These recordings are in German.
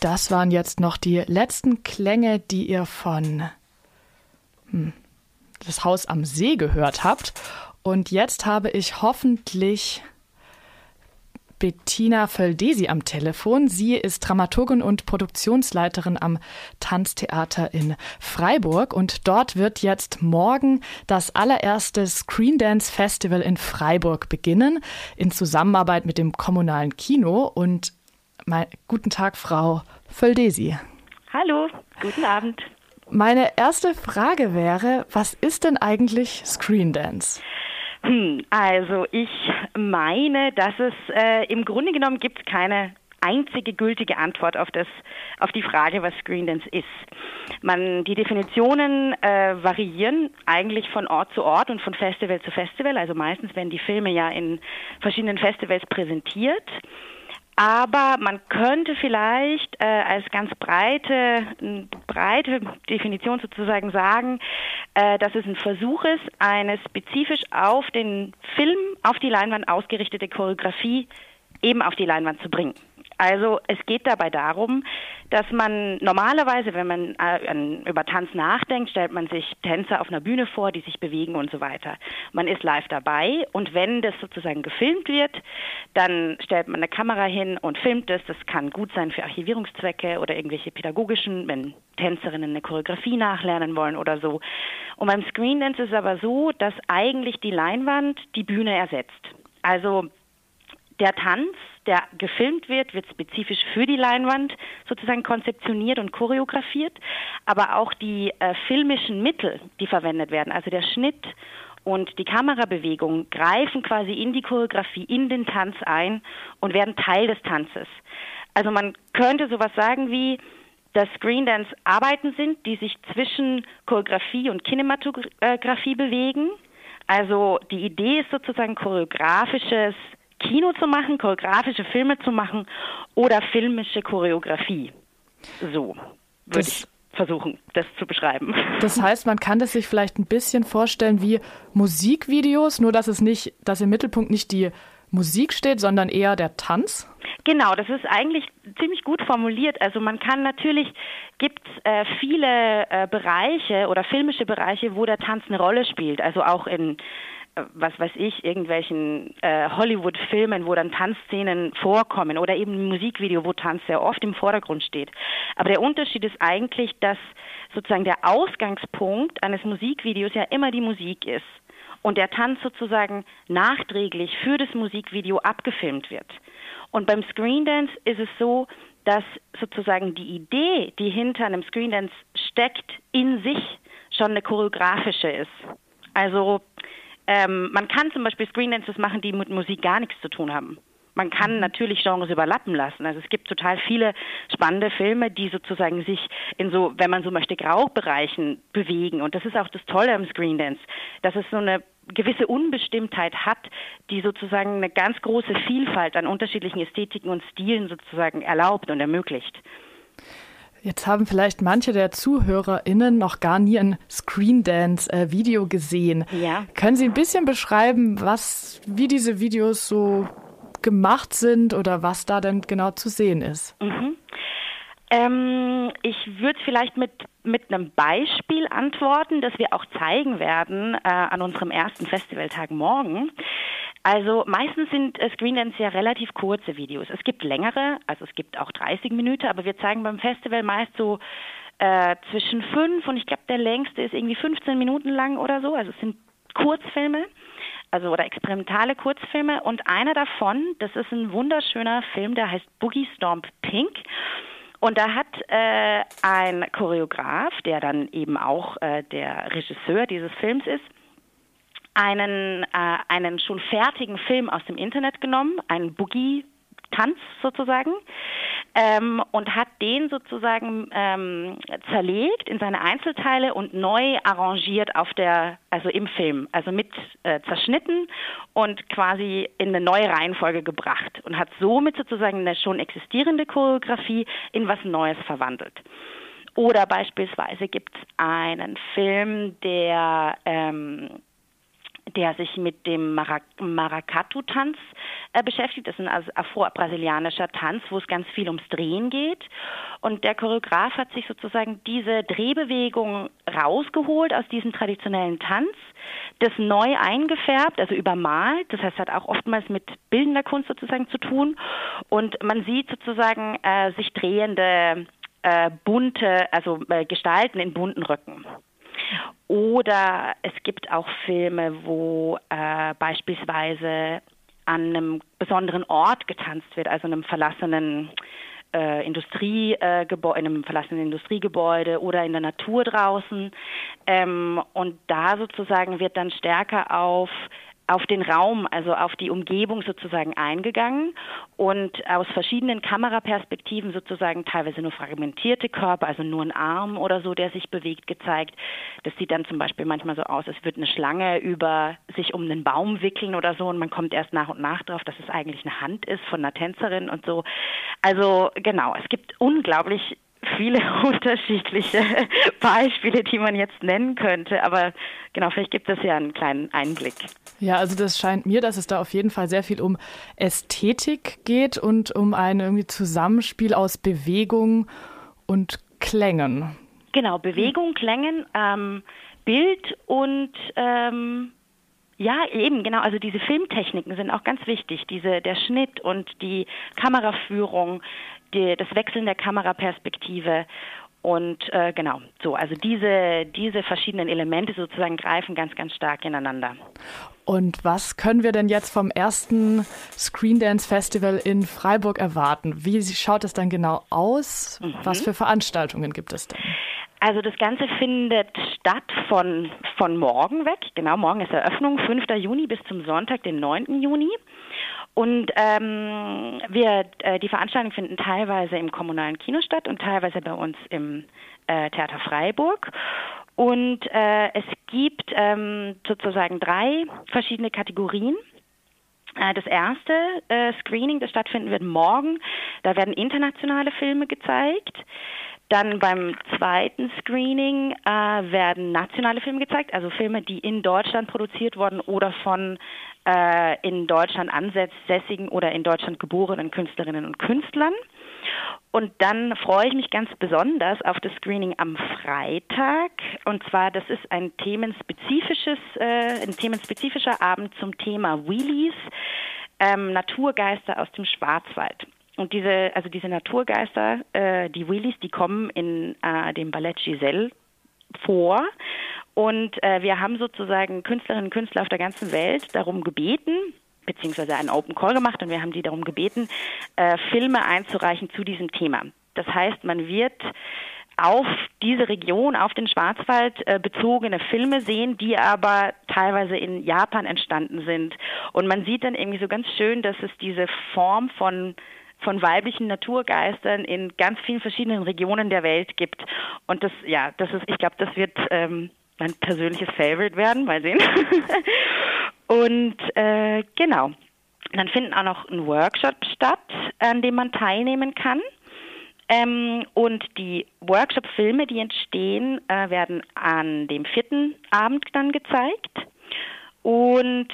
Das waren jetzt noch die letzten Klänge, die ihr von hm, das Haus am See gehört habt. Und jetzt habe ich hoffentlich Bettina Völdesi am Telefon. Sie ist Dramaturgin und Produktionsleiterin am Tanztheater in Freiburg und dort wird jetzt morgen das allererste Screen Dance Festival in Freiburg beginnen in Zusammenarbeit mit dem kommunalen Kino und mein, guten Tag, Frau Völdesi. Hallo, guten Abend. Meine erste Frage wäre, was ist denn eigentlich Screen Dance? Hm, also ich meine, dass es äh, im Grunde genommen gibt keine einzige gültige Antwort auf das auf die Frage, was Screen Dance ist. Man die Definitionen äh, variieren eigentlich von Ort zu Ort und von Festival zu Festival. Also meistens werden die Filme ja in verschiedenen Festivals präsentiert. Aber man könnte vielleicht äh, als ganz breite, breite Definition sozusagen sagen, äh, dass es ein Versuch ist, eine spezifisch auf den Film, auf die Leinwand ausgerichtete Choreografie eben auf die Leinwand zu bringen. Also es geht dabei darum, dass man normalerweise, wenn man äh, über Tanz nachdenkt, stellt man sich Tänzer auf einer Bühne vor, die sich bewegen und so weiter. Man ist live dabei und wenn das sozusagen gefilmt wird, dann stellt man eine Kamera hin und filmt es. Das kann gut sein für Archivierungszwecke oder irgendwelche pädagogischen, wenn Tänzerinnen eine Choreografie nachlernen wollen oder so. Und beim Screen Dance ist es aber so, dass eigentlich die Leinwand die Bühne ersetzt. Also der Tanz, der gefilmt wird, wird spezifisch für die Leinwand sozusagen konzeptioniert und choreografiert, aber auch die äh, filmischen Mittel, die verwendet werden, also der Schnitt und die Kamerabewegung greifen quasi in die Choreografie, in den Tanz ein und werden Teil des Tanzes. Also man könnte sowas sagen wie, dass Screen Dance Arbeiten sind, die sich zwischen Choreografie und Kinematografie bewegen. Also die Idee ist sozusagen choreografisches Kino zu machen, choreografische Filme zu machen oder filmische Choreografie. So würde ich versuchen, das zu beschreiben. Das heißt, man kann das sich vielleicht ein bisschen vorstellen wie Musikvideos, nur dass es nicht, dass im Mittelpunkt nicht die Musik steht, sondern eher der Tanz? Genau, das ist eigentlich ziemlich gut formuliert. Also man kann natürlich, gibt äh, viele äh, Bereiche oder filmische Bereiche, wo der Tanz eine Rolle spielt. Also auch in was weiß ich, irgendwelchen äh, Hollywood-Filmen, wo dann Tanzszenen vorkommen oder eben ein Musikvideo, wo Tanz sehr oft im Vordergrund steht. Aber der Unterschied ist eigentlich, dass sozusagen der Ausgangspunkt eines Musikvideos ja immer die Musik ist und der Tanz sozusagen nachträglich für das Musikvideo abgefilmt wird. Und beim Screen Dance ist es so, dass sozusagen die Idee, die hinter einem Screen Dance steckt, in sich schon eine choreografische ist. Also ähm, man kann zum Beispiel Screendances machen, die mit Musik gar nichts zu tun haben. Man kann mhm. natürlich Genres überlappen lassen. Also es gibt total viele spannende Filme, die sozusagen sich in so, wenn man so möchte, Graubereichen bewegen. Und das ist auch das Tolle am Screendance, dass es so eine gewisse Unbestimmtheit hat, die sozusagen eine ganz große Vielfalt an unterschiedlichen Ästhetiken und Stilen sozusagen erlaubt und ermöglicht. Jetzt haben vielleicht manche der ZuhörerInnen noch gar nie ein Screen Dance-Video äh, gesehen. Ja. Können Sie ein bisschen beschreiben, was, wie diese Videos so gemacht sind oder was da denn genau zu sehen ist? Mhm. Ähm, ich würde vielleicht mit, mit einem Beispiel antworten, das wir auch zeigen werden äh, an unserem ersten Festivaltag morgen. Also meistens sind äh, Screendance ja relativ kurze Videos. Es gibt längere, also es gibt auch 30 Minuten, aber wir zeigen beim Festival meist so äh, zwischen fünf und ich glaube der längste ist irgendwie 15 Minuten lang oder so. Also es sind Kurzfilme, also oder experimentale Kurzfilme und einer davon, das ist ein wunderschöner Film, der heißt Boogie Stomp Pink. Und da hat äh, ein Choreograf, der dann eben auch äh, der Regisseur dieses Films ist, einen, äh, einen schon fertigen Film aus dem Internet genommen, einen Boogie Tanz sozusagen ähm, und hat den sozusagen ähm, zerlegt in seine Einzelteile und neu arrangiert auf der also im Film also mit äh, zerschnitten und quasi in eine neue Reihenfolge gebracht und hat somit sozusagen eine schon existierende Choreografie in was Neues verwandelt. Oder beispielsweise gibt es einen Film, der ähm, der sich mit dem Maracatu-Tanz äh, beschäftigt. Das ist ein afro-brasilianischer Tanz, wo es ganz viel ums Drehen geht. Und der Choreograf hat sich sozusagen diese Drehbewegung rausgeholt aus diesem traditionellen Tanz, das neu eingefärbt, also übermalt. Das heißt, hat auch oftmals mit bildender Kunst sozusagen zu tun. Und man sieht sozusagen äh, sich drehende äh, bunte, also äh, Gestalten in bunten Röcken. Oder es gibt auch Filme, wo äh, beispielsweise an einem besonderen Ort getanzt wird, also einem verlassenen äh, Industriegebäude, äh, in einem verlassenen Industriegebäude oder in der Natur draußen. Ähm, und da sozusagen wird dann stärker auf auf den Raum, also auf die Umgebung sozusagen eingegangen und aus verschiedenen Kameraperspektiven sozusagen teilweise nur fragmentierte Körper, also nur ein Arm oder so, der sich bewegt, gezeigt. Das sieht dann zum Beispiel manchmal so aus, als würde eine Schlange über sich um einen Baum wickeln oder so und man kommt erst nach und nach drauf, dass es eigentlich eine Hand ist von einer Tänzerin und so. Also genau, es gibt unglaublich viele unterschiedliche Beispiele, die man jetzt nennen könnte. Aber genau, vielleicht gibt es ja einen kleinen Einblick. Ja, also das scheint mir, dass es da auf jeden Fall sehr viel um Ästhetik geht und um ein irgendwie Zusammenspiel aus Bewegung und Klängen. Genau, Bewegung, Klängen, ähm, Bild und ähm, ja, eben, genau. Also diese Filmtechniken sind auch ganz wichtig. Diese, der Schnitt und die Kameraführung, die, das Wechseln der Kameraperspektive und äh, genau, so, also diese, diese verschiedenen Elemente sozusagen greifen ganz, ganz stark ineinander. Und was können wir denn jetzt vom ersten Screen Dance Festival in Freiburg erwarten? Wie schaut es dann genau aus? Mhm. Was für Veranstaltungen gibt es denn? Also das Ganze findet statt von, von morgen weg. Genau, morgen ist Eröffnung, 5. Juni bis zum Sonntag, den 9. Juni. Und ähm, wir, äh, die Veranstaltungen finden teilweise im kommunalen Kino statt und teilweise bei uns im äh, Theater Freiburg. Und äh, es gibt ähm, sozusagen drei verschiedene Kategorien. Äh, das erste äh, Screening, das stattfinden wird morgen, da werden internationale Filme gezeigt. Dann beim zweiten Screening äh, werden nationale Filme gezeigt, also Filme, die in Deutschland produziert wurden oder von äh, in Deutschland ansässigen oder in Deutschland geborenen Künstlerinnen und Künstlern. Und dann freue ich mich ganz besonders auf das Screening am Freitag. Und zwar, das ist ein themenspezifisches, äh, ein themenspezifischer Abend zum Thema Wheelies, ähm, Naturgeister aus dem Schwarzwald. Und diese, also diese Naturgeister, äh, die Wheelies, die kommen in äh, dem Ballett Giselle vor. Und äh, wir haben sozusagen Künstlerinnen und Künstler auf der ganzen Welt darum gebeten, beziehungsweise einen Open Call gemacht und wir haben die darum gebeten, äh, Filme einzureichen zu diesem Thema. Das heißt, man wird auf diese Region, auf den Schwarzwald äh, bezogene Filme sehen, die aber teilweise in Japan entstanden sind. Und man sieht dann irgendwie so ganz schön, dass es diese Form von von weiblichen Naturgeistern in ganz vielen verschiedenen Regionen der Welt gibt. Und das, ja, das ist, ich glaube, das wird ähm, mein persönliches Favorite werden, mal sehen. Und äh, genau. Dann finden auch noch ein Workshop statt, an dem man teilnehmen kann. Ähm, und die Workshop-Filme, die entstehen, äh, werden an dem vierten Abend dann gezeigt. Und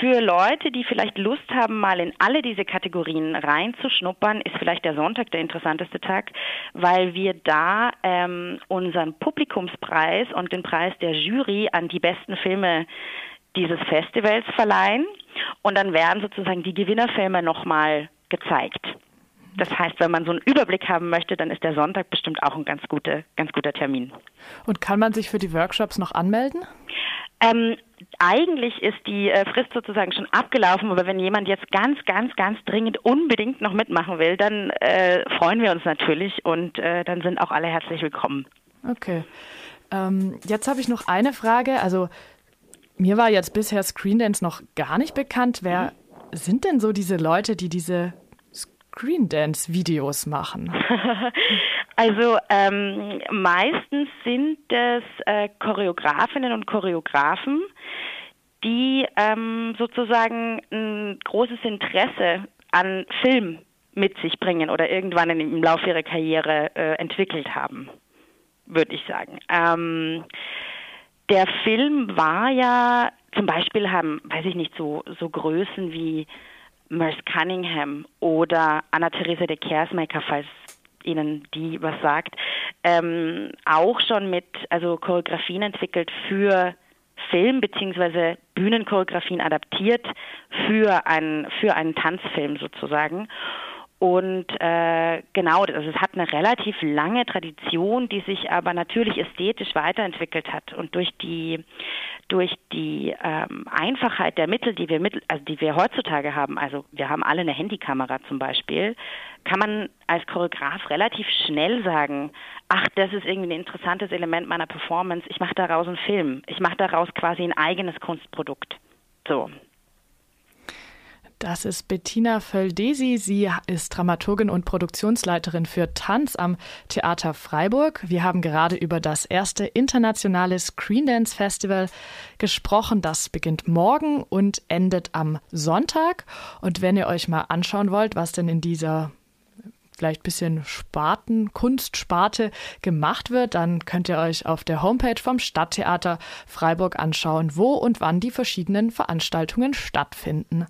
für Leute, die vielleicht Lust haben, mal in alle diese Kategorien reinzuschnuppern, ist vielleicht der Sonntag der interessanteste Tag, weil wir da ähm, unseren Publikumspreis und den Preis der Jury an die besten Filme dieses Festivals verleihen. Und dann werden sozusagen die Gewinnerfilme nochmal gezeigt. Das heißt, wenn man so einen Überblick haben möchte, dann ist der Sonntag bestimmt auch ein ganz, gute, ganz guter Termin. Und kann man sich für die Workshops noch anmelden? Ähm, eigentlich ist die äh, Frist sozusagen schon abgelaufen, aber wenn jemand jetzt ganz, ganz, ganz dringend unbedingt noch mitmachen will, dann äh, freuen wir uns natürlich und äh, dann sind auch alle herzlich willkommen. Okay. Ähm, jetzt habe ich noch eine Frage. Also mir war jetzt bisher Screen Dance noch gar nicht bekannt. Wer mhm. sind denn so diese Leute, die diese Screen Dance Videos machen? Also ähm, meistens sind es äh, Choreografinnen und Choreografen, die ähm, sozusagen ein großes Interesse an Film mit sich bringen oder irgendwann im Laufe ihrer Karriere äh, entwickelt haben, würde ich sagen. Ähm, der Film war ja zum Beispiel haben, weiß ich nicht, so, so Größen wie Merce Cunningham oder Anna-Theresa de Kersmaker, falls Ihnen die was sagt, ähm, auch schon mit also Choreografien entwickelt für Film bzw. Bühnenchoreografien adaptiert für einen für einen Tanzfilm sozusagen. Und äh, genau, also es hat eine relativ lange Tradition, die sich aber natürlich ästhetisch weiterentwickelt hat. Und durch die durch die ähm, Einfachheit der Mittel, die wir mittel, also die wir heutzutage haben, also wir haben alle eine Handykamera zum Beispiel, kann man als Choreograf relativ schnell sagen, ach, das ist irgendwie ein interessantes Element meiner Performance, ich mache daraus einen Film, ich mache daraus quasi ein eigenes Kunstprodukt. So, das ist Bettina Völdesi. Sie ist Dramaturgin und Produktionsleiterin für Tanz am Theater Freiburg. Wir haben gerade über das erste internationale Screen Dance Festival gesprochen. Das beginnt morgen und endet am Sonntag. Und wenn ihr euch mal anschauen wollt, was denn in dieser vielleicht bisschen Sparten, Kunstsparte gemacht wird, dann könnt ihr euch auf der Homepage vom Stadttheater Freiburg anschauen, wo und wann die verschiedenen Veranstaltungen stattfinden.